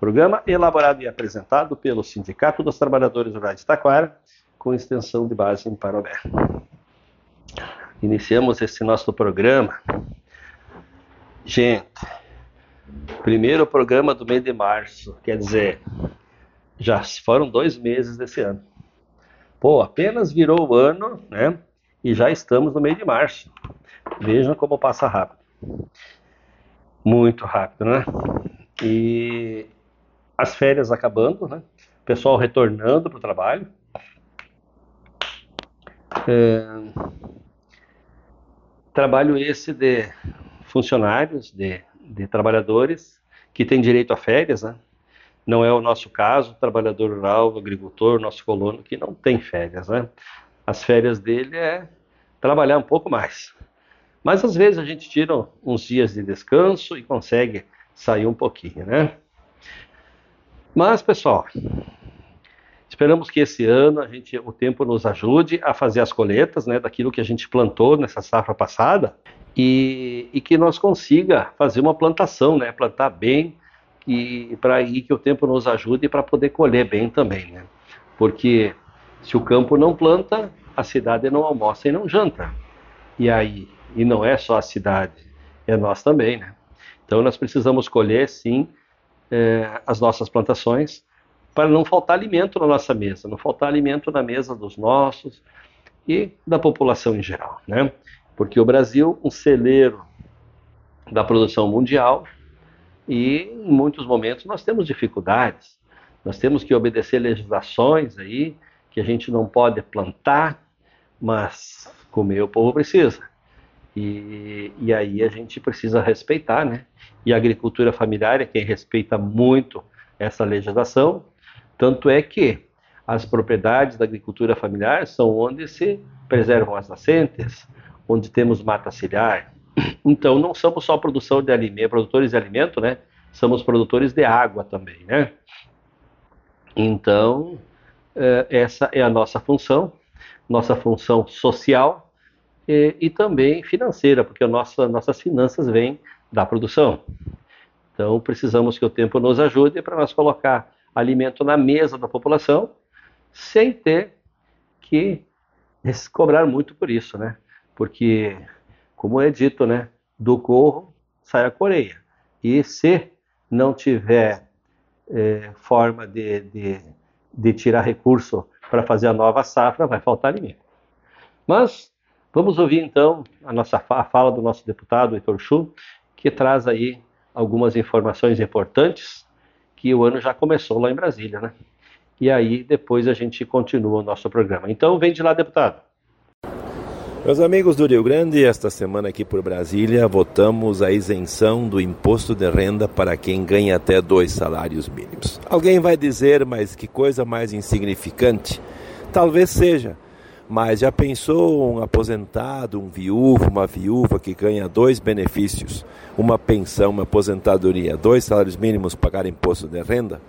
Programa elaborado e apresentado pelo Sindicato dos Trabalhadores Rurais de Taquara, com extensão de base em Parobé. Iniciamos esse nosso programa. Gente, primeiro programa do mês de março, quer dizer, já foram dois meses desse ano. Pô, apenas virou o ano, né? E já estamos no mês de março. Vejam como passa rápido. Muito rápido, né? E as férias acabando, né? O pessoal retornando para o trabalho. É, trabalho esse de funcionários, de, de trabalhadores que têm direito a férias, né? Não é o nosso caso, trabalhador rural, agricultor, nosso colono, que não tem férias, né? As férias dele é trabalhar um pouco mais. Mas às vezes a gente tira uns dias de descanso e consegue sair um pouquinho, né? Mas, pessoal, esperamos que esse ano a gente, o tempo nos ajude a fazer as coletas né, daquilo que a gente plantou nessa safra passada e, e que nós consiga fazer uma plantação, né, plantar bem e para que o tempo nos ajude para poder colher bem também, né? Porque se o campo não planta, a cidade não almoça e não janta. E aí, e não é só a cidade, é nós também, né? Então nós precisamos colher sim é, as nossas plantações para não faltar alimento na nossa mesa, não faltar alimento na mesa dos nossos e da população em geral, né? Porque o Brasil, um celeiro da produção mundial, e em muitos momentos nós temos dificuldades. Nós temos que obedecer legislações aí que a gente não pode plantar, mas comer o povo precisa. E, e aí a gente precisa respeitar, né? E a agricultura familiar é quem respeita muito essa legislação, tanto é que as propriedades da agricultura familiar são onde se preservam as nascentes, onde temos mata ciliar. Então não somos só produção de alimento, produtores de alimento, né? Somos produtores de água também, né? Então eh, essa é a nossa função, nossa função social e, e também financeira, porque nossa, nossas finanças vêm da produção. Então, precisamos que o tempo nos ajude para nós colocar alimento na mesa da população, sem ter que cobrar muito por isso, né? Porque, como é dito, né? Do corro sai a coreia. E se não tiver é, forma de, de, de tirar recurso para fazer a nova safra, vai faltar alimento. Mas vamos ouvir então a nossa a fala do nosso deputado Heitor Chu, que traz aí algumas informações importantes que o ano já começou lá em Brasília, né? E aí depois a gente continua o nosso programa. Então vem de lá, deputado. Meus amigos do Rio Grande, esta semana aqui por Brasília, votamos a isenção do imposto de renda para quem ganha até dois salários mínimos. Alguém vai dizer, mas que coisa mais insignificante? Talvez seja, mas já pensou um aposentado, um viúvo, uma viúva que ganha dois benefícios, uma pensão, uma aposentadoria, dois salários mínimos pagar imposto de renda?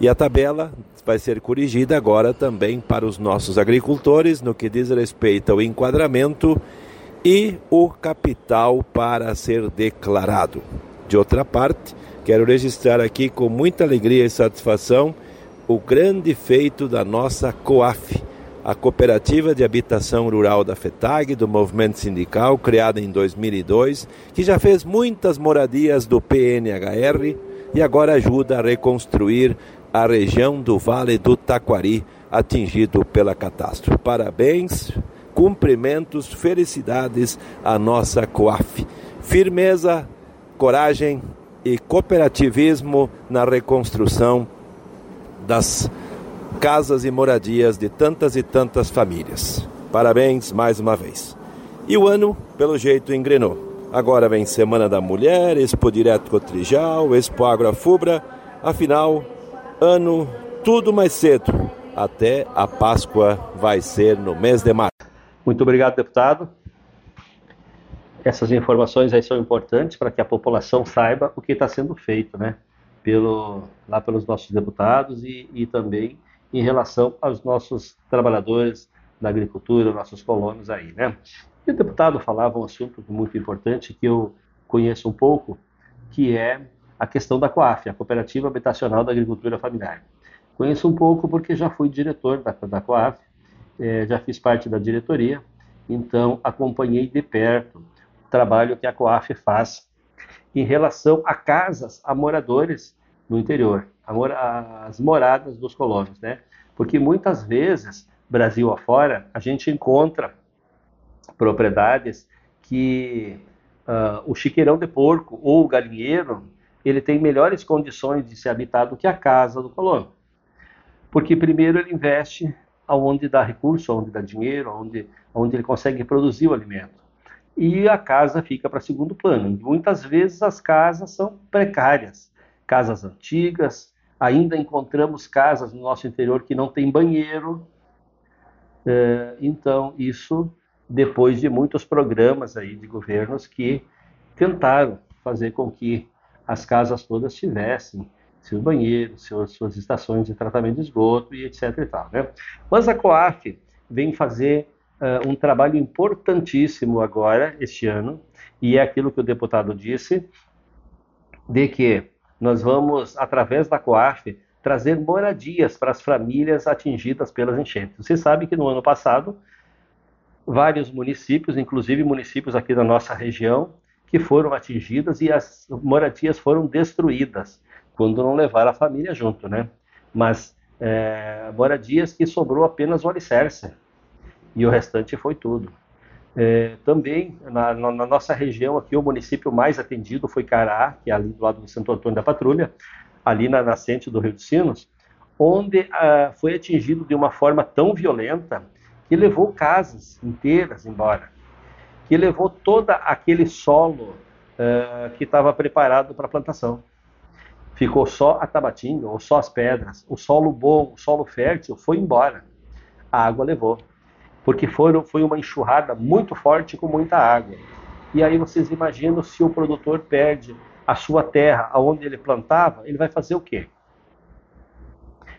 E a tabela vai ser corrigida agora também para os nossos agricultores no que diz respeito ao enquadramento e o capital para ser declarado. De outra parte, quero registrar aqui com muita alegria e satisfação o grande feito da nossa COAF, a Cooperativa de Habitação Rural da FETAG, do movimento sindical, criada em 2002, que já fez muitas moradias do PNHR e agora ajuda a reconstruir a região do Vale do Taquari atingido pela catástrofe. Parabéns, cumprimentos, felicidades à nossa COAF. Firmeza, coragem e cooperativismo na reconstrução das casas e moradias de tantas e tantas famílias. Parabéns mais uma vez. E o ano, pelo jeito, engrenou. Agora vem Semana da Mulher, Expo Direto Cotrijal, Expo Agrofubra. Afinal, ano tudo mais cedo. Até a Páscoa vai ser no mês de março. Muito obrigado, deputado. Essas informações aí são importantes para que a população saiba o que está sendo feito, né? Pelo, lá pelos nossos deputados e, e também em relação aos nossos trabalhadores da agricultura, nossos colonos aí, né? E o deputado falava um assunto muito importante que eu conheço um pouco, que é a questão da COAF, a Cooperativa Habitacional da Agricultura Familiar. Conheço um pouco porque já fui diretor da, da COAF, é, já fiz parte da diretoria, então acompanhei de perto o trabalho que a COAF faz em relação a casas, a moradores no interior, as moradas dos colonos, né? Porque muitas vezes, Brasil afora, a gente encontra propriedades que uh, o chiqueirão de porco ou o galinheiro ele tem melhores condições de ser habitado que a casa do colono. Porque primeiro ele investe aonde dá recurso, aonde dá dinheiro, aonde, aonde ele consegue produzir o alimento. E a casa fica para segundo plano. Muitas vezes as casas são precárias, casas antigas, ainda encontramos casas no nosso interior que não tem banheiro. É, então, isso depois de muitos programas aí de governos que tentaram fazer com que as casas todas tivessem seus banheiros, seus, suas estações de tratamento de esgoto e etc. E tal, né? Mas a COAF vem fazer uh, um trabalho importantíssimo agora, este ano, e é aquilo que o deputado disse, de que nós vamos, através da COAF, trazer moradias para as famílias atingidas pelas enchentes. Você sabe que no ano passado, vários municípios, inclusive municípios aqui da nossa região, que foram atingidas e as moradias foram destruídas, quando não levaram a família junto, né? Mas é, moradias que sobrou apenas o alicerce e o restante foi tudo. É, também na, na, na, nossa região aqui o município mais atendido foi Cará, que é ali do lado do Santo Antônio da Patrulha, ali na nascente do Rio dos Sinos, onde ah, foi atingido de uma forma tão violenta que levou casas inteiras embora que levou todo aquele solo uh, que estava preparado para plantação. Ficou só a tabatinga, ou só as pedras. O solo bom, o solo fértil foi embora. A água levou. Porque foram, foi uma enxurrada muito forte com muita água. E aí vocês imaginam se o produtor perde a sua terra, aonde ele plantava, ele vai fazer o quê?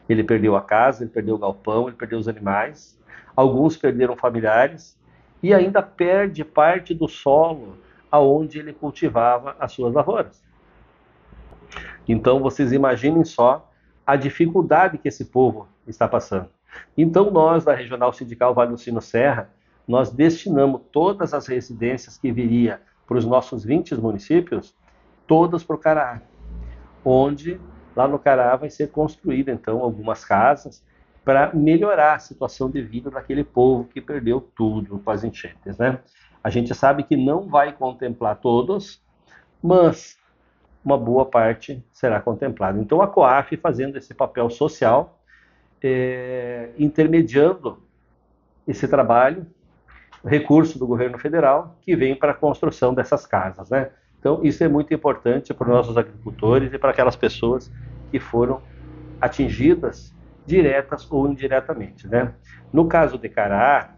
Ele perdeu a casa, ele perdeu o galpão, ele perdeu os animais. Alguns perderam familiares, e ainda perde parte do solo aonde ele cultivava as suas lavouras. Então vocês imaginem só a dificuldade que esse povo está passando. Então nós da Regional Sindical Vale do Sino Serra, nós destinamos todas as residências que viria para os nossos 20 municípios, todas para o Cará, onde lá no Cará vai ser construída então algumas casas para melhorar a situação de vida daquele povo que perdeu tudo com as enchentes, né? A gente sabe que não vai contemplar todos, mas uma boa parte será contemplada. Então a COAF fazendo esse papel social, é, intermediando esse trabalho, recurso do governo federal que vem para a construção dessas casas, né? Então isso é muito importante para os nossos agricultores e para aquelas pessoas que foram atingidas diretas ou indiretamente. Né? No caso de Cará,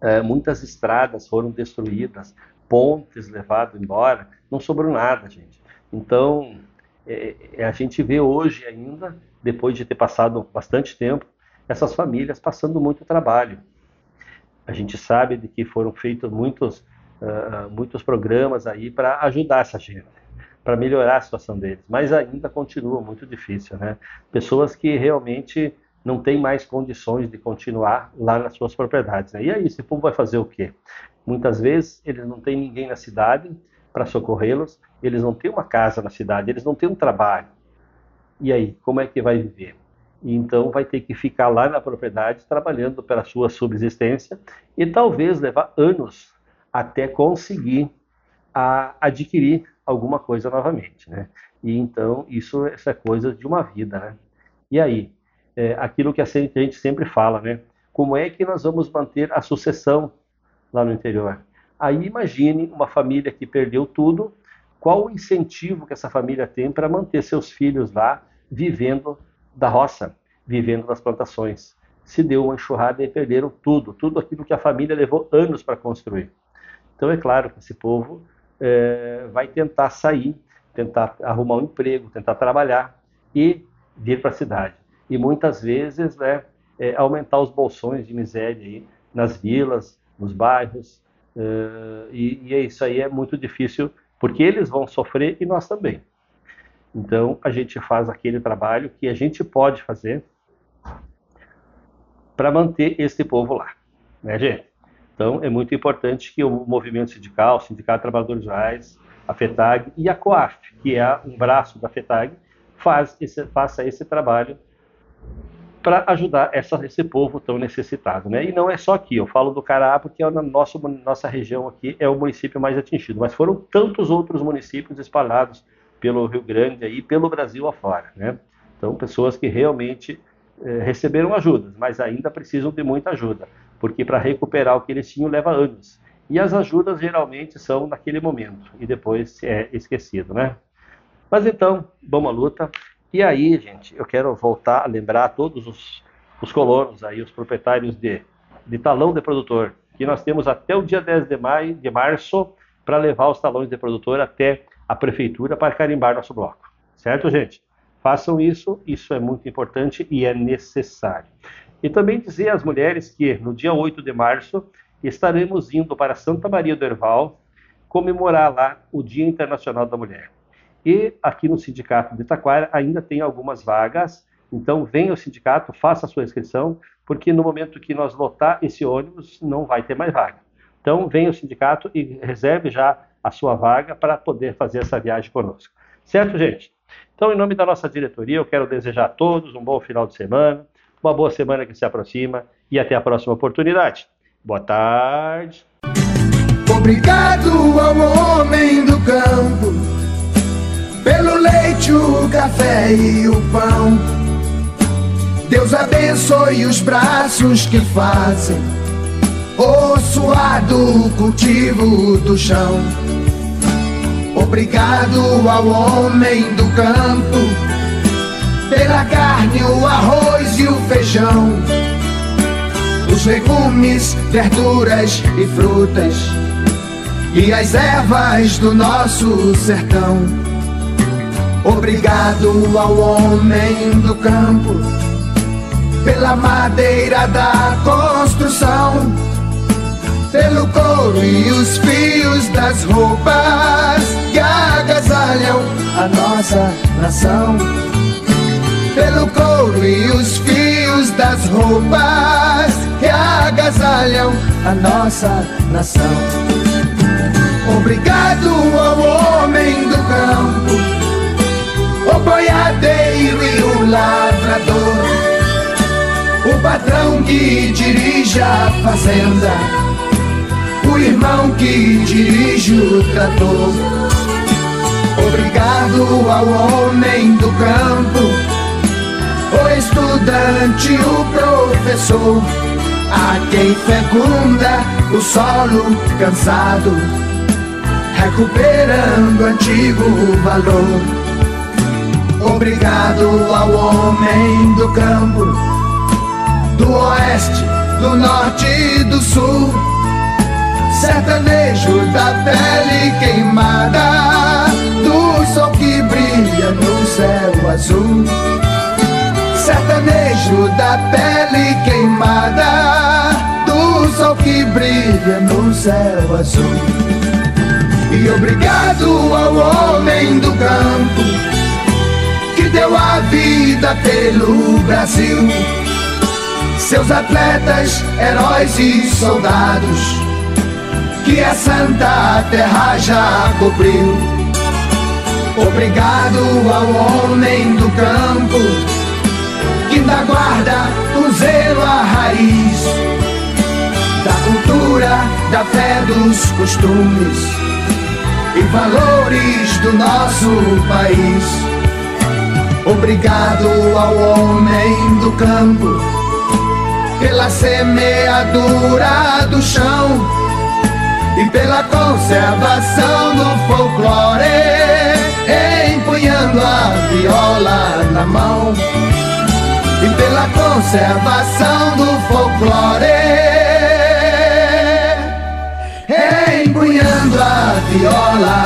é, muitas estradas foram destruídas, pontes levados embora, não sobrou nada, gente. Então, é, a gente vê hoje ainda, depois de ter passado bastante tempo, essas famílias passando muito trabalho. A gente sabe de que foram feitos muitos, uh, muitos programas aí para ajudar essa gente para melhorar a situação deles, mas ainda continua muito difícil, né? Pessoas que realmente não têm mais condições de continuar lá nas suas propriedades. Né? E aí, esse povo vai fazer o quê? Muitas vezes eles não têm ninguém na cidade para socorrê-los, eles não têm uma casa na cidade, eles não têm um trabalho. E aí, como é que vai viver? E então vai ter que ficar lá na propriedade trabalhando pela sua subsistência e talvez levar anos até conseguir a adquirir alguma coisa novamente, né? E então isso essa é coisa de uma vida, né? E aí, é, aquilo que a gente sempre fala, né? Como é que nós vamos manter a sucessão lá no interior? Aí imagine uma família que perdeu tudo, qual o incentivo que essa família tem para manter seus filhos lá vivendo da roça, vivendo das plantações? Se deu uma enxurrada e perderam tudo, tudo aquilo que a família levou anos para construir. Então é claro que esse povo é, vai tentar sair, tentar arrumar um emprego, tentar trabalhar e vir para a cidade. E muitas vezes né, é, aumentar os bolsões de miséria aí nas vilas, nos bairros. É, e, e isso aí é muito difícil, porque eles vão sofrer e nós também. Então a gente faz aquele trabalho que a gente pode fazer para manter esse povo lá, né, gente? Então, é muito importante que o movimento sindical, o Sindicato de Trabalhadores Rurais, a FETAG e a COAF, que é um braço da FETAG, faz esse, faça esse trabalho para ajudar essa, esse povo tão necessitado. Né? E não é só aqui, eu falo do Cará porque é na nossa, nossa região aqui é o município mais atingido, mas foram tantos outros municípios espalhados pelo Rio Grande e pelo Brasil afora. Né? Então, pessoas que realmente eh, receberam ajudas, mas ainda precisam de muita ajuda porque para recuperar o que eles tinham leva anos. E as ajudas geralmente são naquele momento e depois é esquecido, né? Mas então, vamos à luta. E aí, gente, eu quero voltar a lembrar todos os, os colonos aí, os proprietários de, de talão de produtor, que nós temos até o dia 10 de maio, de março, para levar os talões de produtor até a prefeitura para carimbar nosso bloco. Certo, gente? Façam isso, isso é muito importante e é necessário. E também dizer às mulheres que no dia 8 de março estaremos indo para Santa Maria do Herval comemorar lá o Dia Internacional da Mulher. E aqui no Sindicato de Itaquara ainda tem algumas vagas, então venha ao sindicato, faça a sua inscrição, porque no momento que nós lotar esse ônibus não vai ter mais vaga. Então venha ao sindicato e reserve já a sua vaga para poder fazer essa viagem conosco. Certo, gente? Então, em nome da nossa diretoria, eu quero desejar a todos um bom final de semana, uma boa semana que se aproxima e até a próxima oportunidade. Boa tarde. Obrigado ao homem do campo leite, o café e o pão. Deus abençoe os braços que fazem o suado cultivo do chão. Obrigado ao homem do campo pela carne, o arroz e o feijão, os legumes, verduras e frutas, e as ervas do nosso sertão. Obrigado ao homem do campo, pela madeira da construção, pelo couro e os fios das roupas que agasalham a nossa nação pelo couro e os fios das roupas que agasalham a nossa nação. Obrigado o patrão que dirige a fazenda, o irmão que dirige o trator. Obrigado ao homem do campo, o estudante, o professor, a quem fecunda o solo cansado recuperando antigo valor. Obrigado ao homem do campo, do oeste, do norte e do sul, sertanejo da pele queimada, do sol que brilha no céu azul. Sertanejo da pele queimada, do sol que brilha no céu azul. E obrigado ao homem do campo que deu a vida pelo Brasil. Seus atletas, heróis e soldados que a santa terra já cobriu. Obrigado ao homem do campo que ainda guarda o zelo à raiz da cultura, da fé, dos costumes e valores do nosso país. Obrigado ao homem do campo pela semeadura do chão e pela conservação do folclore, empunhando a viola na mão. E pela conservação do folclore empunhando a viola